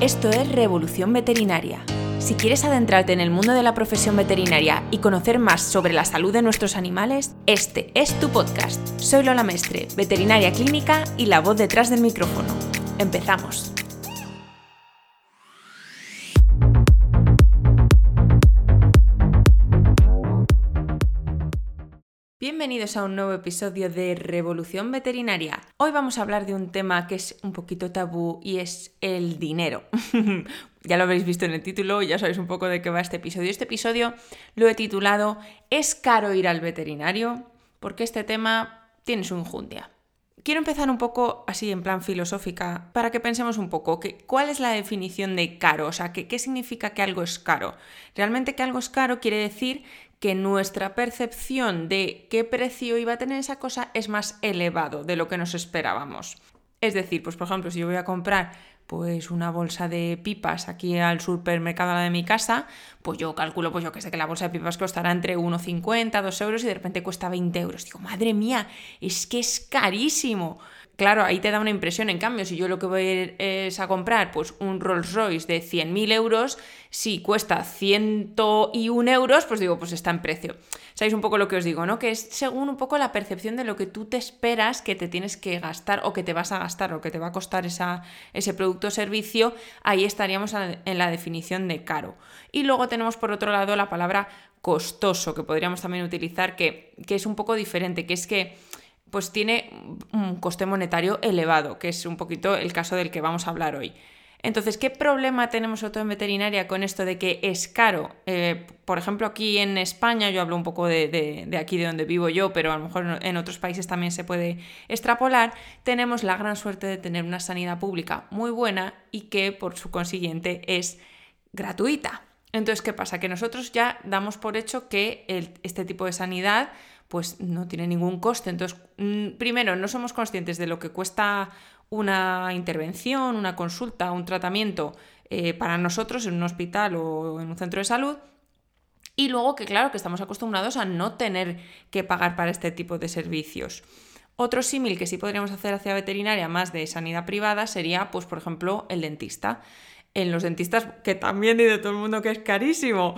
Esto es Revolución Veterinaria. Si quieres adentrarte en el mundo de la profesión veterinaria y conocer más sobre la salud de nuestros animales, este es tu podcast. Soy Lola Mestre, veterinaria clínica y la voz detrás del micrófono. Empezamos. Bienvenidos a un nuevo episodio de Revolución Veterinaria. Hoy vamos a hablar de un tema que es un poquito tabú y es el dinero. ya lo habéis visto en el título, ya sabéis un poco de qué va este episodio. Este episodio lo he titulado ¿Es caro ir al veterinario? Porque este tema tiene su injundia. Quiero empezar un poco así en plan filosófica para que pensemos un poco que, cuál es la definición de caro, o sea, que, qué significa que algo es caro. Realmente que algo es caro quiere decir que nuestra percepción de qué precio iba a tener esa cosa es más elevado de lo que nos esperábamos. Es decir, pues por ejemplo, si yo voy a comprar pues una bolsa de pipas aquí al supermercado de mi casa, pues yo calculo, pues yo que sé que la bolsa de pipas costará entre 1,50, 2 euros y de repente cuesta 20 euros. Digo, madre mía, es que es carísimo claro, ahí te da una impresión. En cambio, si yo lo que voy es a comprar pues un Rolls Royce de 100.000 euros, si cuesta 101 euros, pues digo, pues está en precio. ¿Sabéis un poco lo que os digo, no? Que es según un poco la percepción de lo que tú te esperas que te tienes que gastar o que te vas a gastar o que te va a costar ese producto o servicio, ahí estaríamos en la definición de caro. Y luego tenemos por otro lado la palabra costoso, que podríamos también utilizar, que, que es un poco diferente, que es que pues tiene un coste monetario elevado, que es un poquito el caso del que vamos a hablar hoy. Entonces, ¿qué problema tenemos nosotros en veterinaria con esto de que es caro? Eh, por ejemplo, aquí en España, yo hablo un poco de, aquí de donde vivo yo, pero a lo mejor en otros países también se puede extrapolar, tenemos la gran suerte de tener una sanidad pública muy buena y que por su consiguiente es gratuita. Entonces, ¿qué pasa? Que nosotros ya damos por hecho que este tipo de sanidad pues no tiene ningún coste. Entonces, mm, primero, no somos conscientes de lo que cuesta una intervención, una consulta, un tratamiento eh, para nosotros en un hospital o en un centro de salud. Y luego que claro, que estamos acostumbrados a no tener que pagar para este tipo de servicios. Otro símil que sí podríamos hacer hacia veterinaria más de sanidad privada sería, pues, por ejemplo, el dentista en los dentistas, que también de todo el mundo que es carísimo.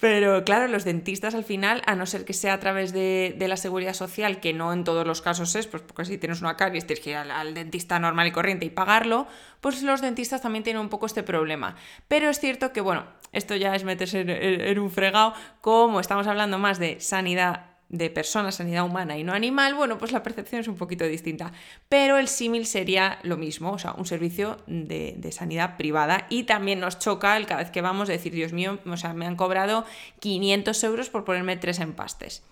Pero claro, los dentistas al final, a no ser que sea a través de, la seguridad social, que no en todos los casos es, pues porque si tienes una caries tienes que ir al, dentista normal y corriente y pagarlo, pues los dentistas también tienen un poco este problema. Pero es cierto que, bueno, esto ya es meterse en un fregado, como estamos hablando más de sanidad de persona, sanidad humana y no animal, bueno, pues la percepción es un poquito distinta. Pero el símil sería lo mismo, o sea, un servicio de, de, sanidad privada. Y también nos choca el cada vez que vamos decir, Dios mío, o sea, me han cobrado 500 euros por ponerme tres empastes.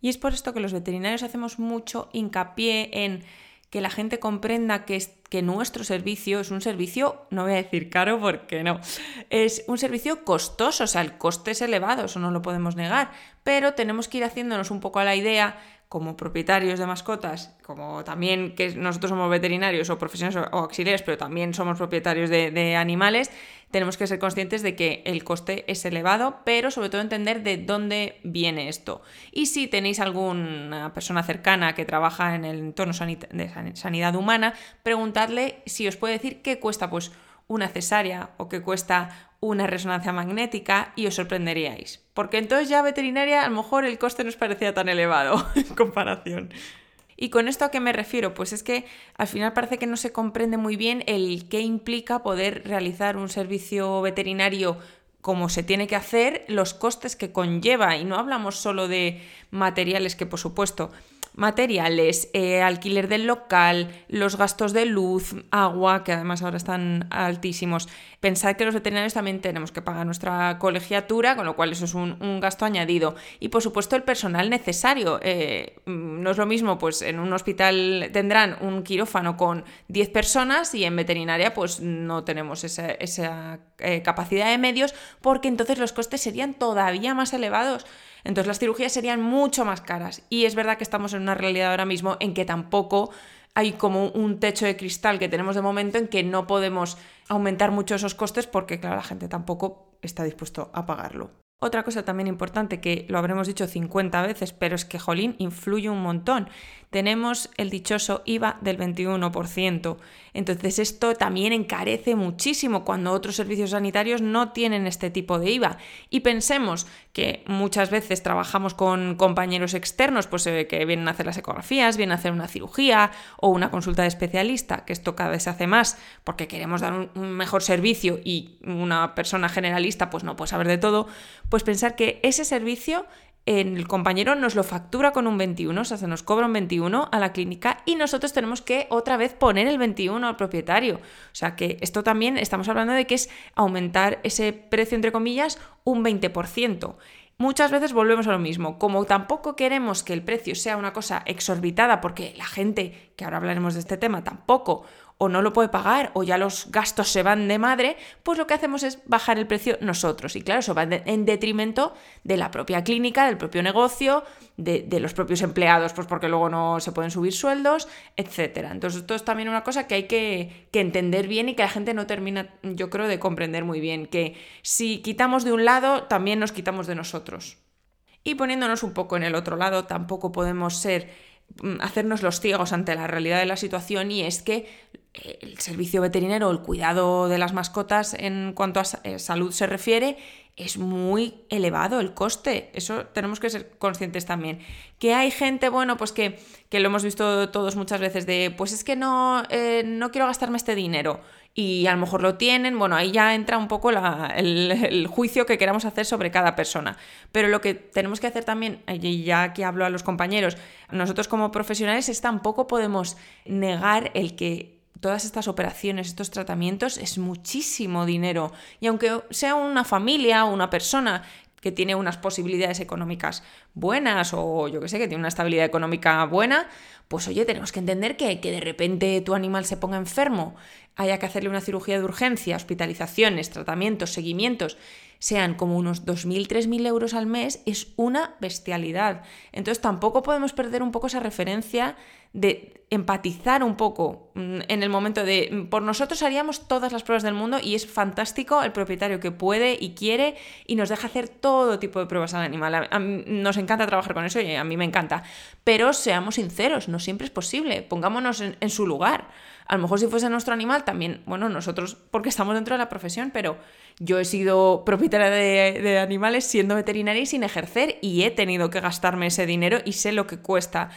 Y es por esto que los veterinarios hacemos mucho hincapié en que la gente comprenda que, que nuestro servicio es un servicio, no voy a decir caro porque no, es un servicio costoso, o sea, el coste es elevado, eso no lo podemos negar, pero tenemos que ir haciéndonos un poco a la idea como propietarios de mascotas, como también que nosotros somos veterinarios o profesionales o auxiliares, pero también somos propietarios de, animales, tenemos que ser conscientes de que el coste es elevado, pero sobre todo entender de dónde viene esto. Y si tenéis alguna persona cercana que trabaja en el entorno de sanidad humana, preguntadle si os puede decir qué cuesta pues una cesárea o qué cuesta una resonancia magnética y os sorprenderíais. Porque entonces ya veterinaria a lo mejor el coste no os parecía tan elevado en comparación. ¿Y con esto a qué me refiero? Pues es que al final parece que no se comprende muy bien el qué implica poder realizar un servicio veterinario como se tiene que hacer, los costes que conlleva. Y no hablamos solo de materiales que por supuesto materiales, eh, alquiler del local, los gastos de luz, agua, que además ahora están altísimos. Pensad que los veterinarios también tenemos que pagar nuestra colegiatura, con lo cual eso es un, gasto añadido. Y por supuesto el personal necesario. Eh, mm, no es lo mismo, pues en un hospital tendrán un quirófano con 10 personas y en veterinaria pues no tenemos esa, eh, capacidad de medios porque entonces los costes serían todavía más elevados. Entonces las cirugías serían mucho más caras. Y es verdad que estamos en una realidad ahora mismo en que tampoco hay como un techo de cristal que tenemos de momento en que no podemos aumentar mucho esos costes porque, claro, la gente tampoco está dispuesto a pagarlo. Otra cosa también importante que lo habremos dicho 50 veces, pero es que Jolín influye un montón. Tenemos el dichoso IVA del 21%. Entonces esto también encarece muchísimo cuando otros servicios sanitarios no tienen este tipo de IVA. Y pensemos que muchas veces trabajamos con compañeros externos, pues ve que vienen a hacer las ecografías, vienen a hacer una cirugía o una consulta de especialista, que esto cada vez se hace más porque queremos dar un mejor servicio y una persona generalista pues no puede saber de todo pues pensar que ese servicio el compañero nos lo factura con un 21, o sea, se nos cobra un 21 a la clínica y nosotros tenemos que otra vez poner el 21 al propietario. O sea, que esto también estamos hablando de que es aumentar ese precio, entre comillas, un 20%. Muchas veces volvemos a lo mismo. Como tampoco queremos que el precio sea una cosa exorbitada, porque la gente, que ahora hablaremos de este tema, tampoco o no lo puede pagar o ya los gastos se van de madre, pues lo que hacemos es bajar el precio nosotros. Y claro, eso va en detrimento de la propia clínica, del propio negocio, de, los propios empleados, pues porque luego no se pueden subir sueldos, etc. Entonces esto es también una cosa que hay que, entender bien y que la gente no termina, yo creo, de comprender muy bien, que si quitamos de un lado, también nos quitamos de nosotros. Y poniéndonos un poco en el otro lado, tampoco podemos ser hacernos los ciegos ante la realidad de la situación y es que el servicio veterinario, el cuidado de las mascotas en cuanto a eh, salud se refiere, es muy elevado el coste. Eso tenemos que ser conscientes también. Que hay gente, bueno, pues que, lo hemos visto todos muchas veces, de pues es que no, eh, no quiero gastarme este dinero. Y a lo mejor lo tienen, bueno, ahí ya entra un poco el, el, juicio que queramos hacer sobre cada persona. Pero lo que tenemos que hacer también, y ya que hablo a los compañeros, nosotros como profesionales es tampoco podemos negar el que todas estas operaciones, estos tratamientos, es muchísimo dinero. Y aunque sea una familia o una persona que tiene unas posibilidades económicas buenas o yo que sé, que tiene una estabilidad económica buena, pues oye, tenemos que entender que, que de repente tu animal se ponga enfermo, haya que hacerle una cirugía de urgencia, hospitalizaciones, tratamientos, seguimientos, sean como unos 2.000, 3.000 euros al mes, es una bestialidad. Entonces tampoco podemos perder un poco esa referencia de empatizar un poco mm, en el momento de mm, por nosotros haríamos todas las pruebas del mundo y es fantástico el propietario que puede y quiere y nos deja hacer todo tipo de pruebas al animal. nos encanta trabajar con eso y a mí me encanta. Pero seamos sinceros, no siempre es posible. Pongámonos en, su lugar. A lo mejor si fuese nuestro animal también, bueno, nosotros porque estamos dentro de la profesión, pero yo he sido propietaria de, de animales siendo veterinaria y sin ejercer y he tenido que gastarme ese dinero y sé lo que cuesta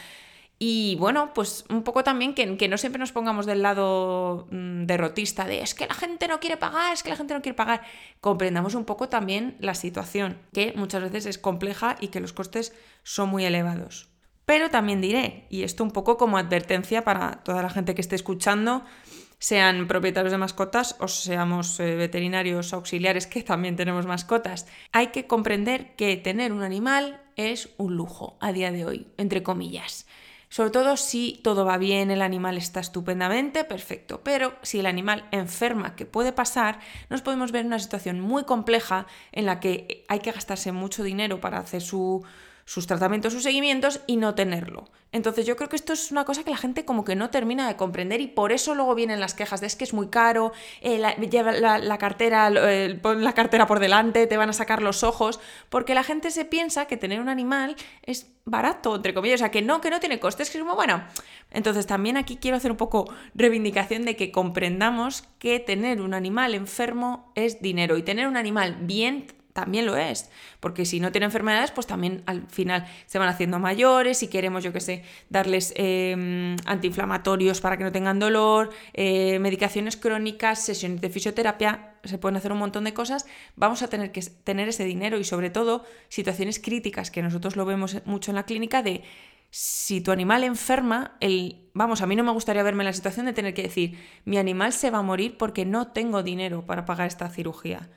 y bueno, pues un poco también que, no siempre nos pongamos del lado mm, derrotista de es que la gente no quiere pagar, es que la gente no quiere pagar. Comprendamos un poco también la situación, que muchas veces es compleja y que los costes son muy elevados. Pero también diré, y esto un poco como advertencia para toda la gente que esté escuchando, sean propietarios de mascotas o seamos eh, veterinarios auxiliares que también tenemos mascotas, hay que comprender que tener un animal es un lujo a día de hoy, entre comillas. Sobre todo si todo va bien, el animal está estupendamente, perfecto. Pero si el animal enferma, que puede pasar, nos podemos ver en una situación muy compleja en la que hay que gastarse mucho dinero para hacer su, sus tratamientos, sus seguimientos y no tenerlo. Entonces yo creo que esto es una cosa que la gente como que no termina de comprender y por eso luego vienen las quejas de es que es muy caro, eh, lleva la, cartera, pon la cartera por delante, te van a sacar los ojos, porque la gente se piensa que tener un animal es barato, entre comillas, o sea, que no, que no tiene costes, que es como, bueno, entonces también aquí quiero hacer un poco reivindicación de que comprendamos que tener un animal enfermo es dinero y tener un animal bien también lo es, porque si no tiene enfermedades, pues también al final se van haciendo mayores, si queremos, yo que sé, darles em, antiinflamatorios para que no tengan dolor, eh, medicaciones crónicas, sesiones de fisioterapia, se pueden hacer un montón de cosas, vamos a tener que tener ese dinero y sobre todo situaciones críticas que nosotros lo vemos mucho en la clínica de si tu animal enferma, el, vamos, a mí no me gustaría verme en la situación de tener que decir, mi animal se va a morir porque no tengo dinero para pagar esta cirugía.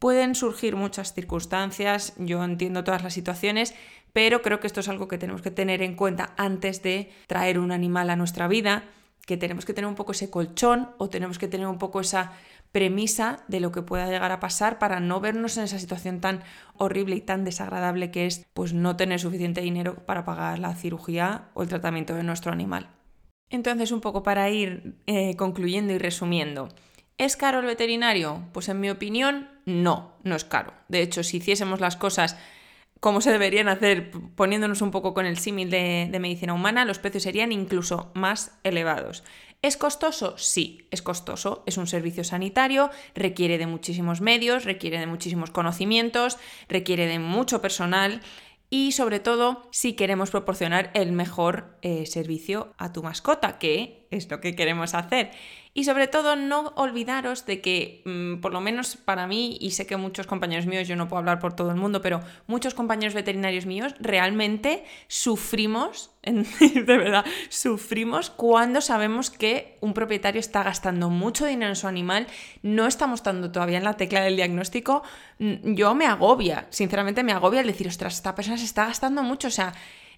Pueden surgir muchas circunstancias, yo entiendo todas las situaciones, pero creo que esto es algo que tenemos que tener en cuenta antes de traer un animal a nuestra vida, que tenemos que tener un poco ese colchón o tenemos que tener un poco esa premisa de lo que pueda llegar a pasar para no vernos en esa situación tan horrible y tan desagradable que es pues no tener suficiente dinero para pagar la cirugía o el tratamiento de nuestro animal. Entonces, un poco para ir eh, concluyendo y resumiendo. ¿Es caro el veterinario? Pues en mi opinión, no, no es caro. De hecho, si hiciésemos las cosas como se deberían hacer, poniéndonos un poco con el símil de, medicina humana, los precios serían incluso más elevados. ¿Es costoso? Sí, es costoso. Es un servicio sanitario, requiere de muchísimos medios, requiere de muchísimos conocimientos, requiere de mucho personal y sobre todo si queremos proporcionar el mejor eh, servicio a tu mascota, que es lo que queremos hacer. Y sobre todo no olvidaros de que, mm, por lo menos para mí, y sé que muchos compañeros míos, yo no puedo hablar por todo el mundo, pero muchos compañeros veterinarios míos realmente sufrimos, de verdad, sufrimos cuando sabemos que un propietario está gastando mucho dinero en su animal, no estamos dando todavía en la tecla del diagnóstico, mm, yo me agobia, sinceramente me agobia el decir, ostras, esta persona se está gastando mucho, o sea,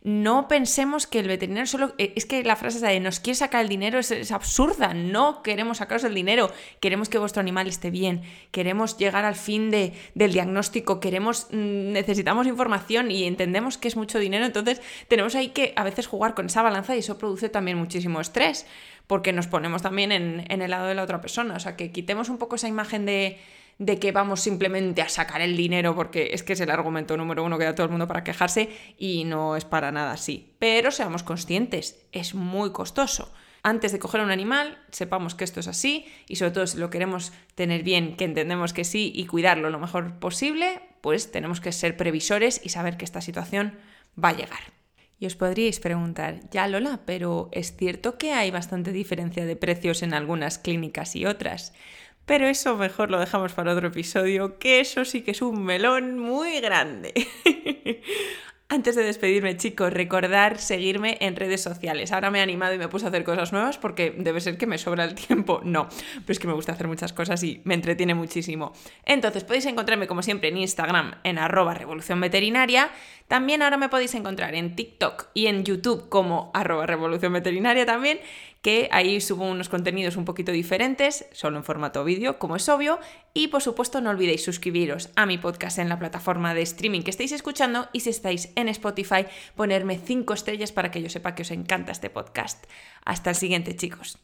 no pensemos que el veterinario solo... Eh, es que la frase de nos quiere sacar el dinero es, absurda. No queremos sacaros el dinero. Queremos que vuestro animal esté bien. Queremos llegar al fin de, del diagnóstico. Queremos... Mm, necesitamos información y entendemos que es mucho dinero. Entonces tenemos ahí que a veces jugar con esa balanza y eso produce también muchísimo estrés. Porque nos ponemos también en, en el lado de la otra persona. O sea, que quitemos un poco esa imagen de de que vamos simplemente a sacar el dinero, porque es que es el argumento número uno que da todo el mundo para quejarse y no es para nada así. Pero seamos conscientes, es muy costoso. Antes de coger un animal, sepamos que esto es así y sobre todo si lo queremos tener bien, que entendemos que sí y cuidarlo lo mejor posible, pues tenemos que ser previsores y saber que esta situación va a llegar. Y os podríais preguntar, ya Lola, pero es cierto que hay bastante diferencia de precios en algunas clínicas y otras. Pero eso mejor lo dejamos para otro episodio, que eso sí que es un melón muy grande. Antes de despedirme, chicos, recordar seguirme en redes sociales. Ahora me he animado y me puse a hacer cosas nuevas porque debe ser que me sobra el tiempo. No, pero es que me gusta hacer muchas cosas y me entretiene muchísimo. Entonces, podéis encontrarme como siempre en Instagram en arroba revolución veterinaria. También ahora me podéis encontrar en TikTok y en YouTube como arroba revolución veterinaria también que ahí subo unos contenidos un poquito diferentes, solo en formato vídeo, como es obvio, y por supuesto no olvidéis suscribiros a mi podcast en la plataforma de streaming que estáis escuchando y si estáis en Spotify, ponerme 5 estrellas para que yo sepa que os encanta este podcast. Hasta el siguiente chicos.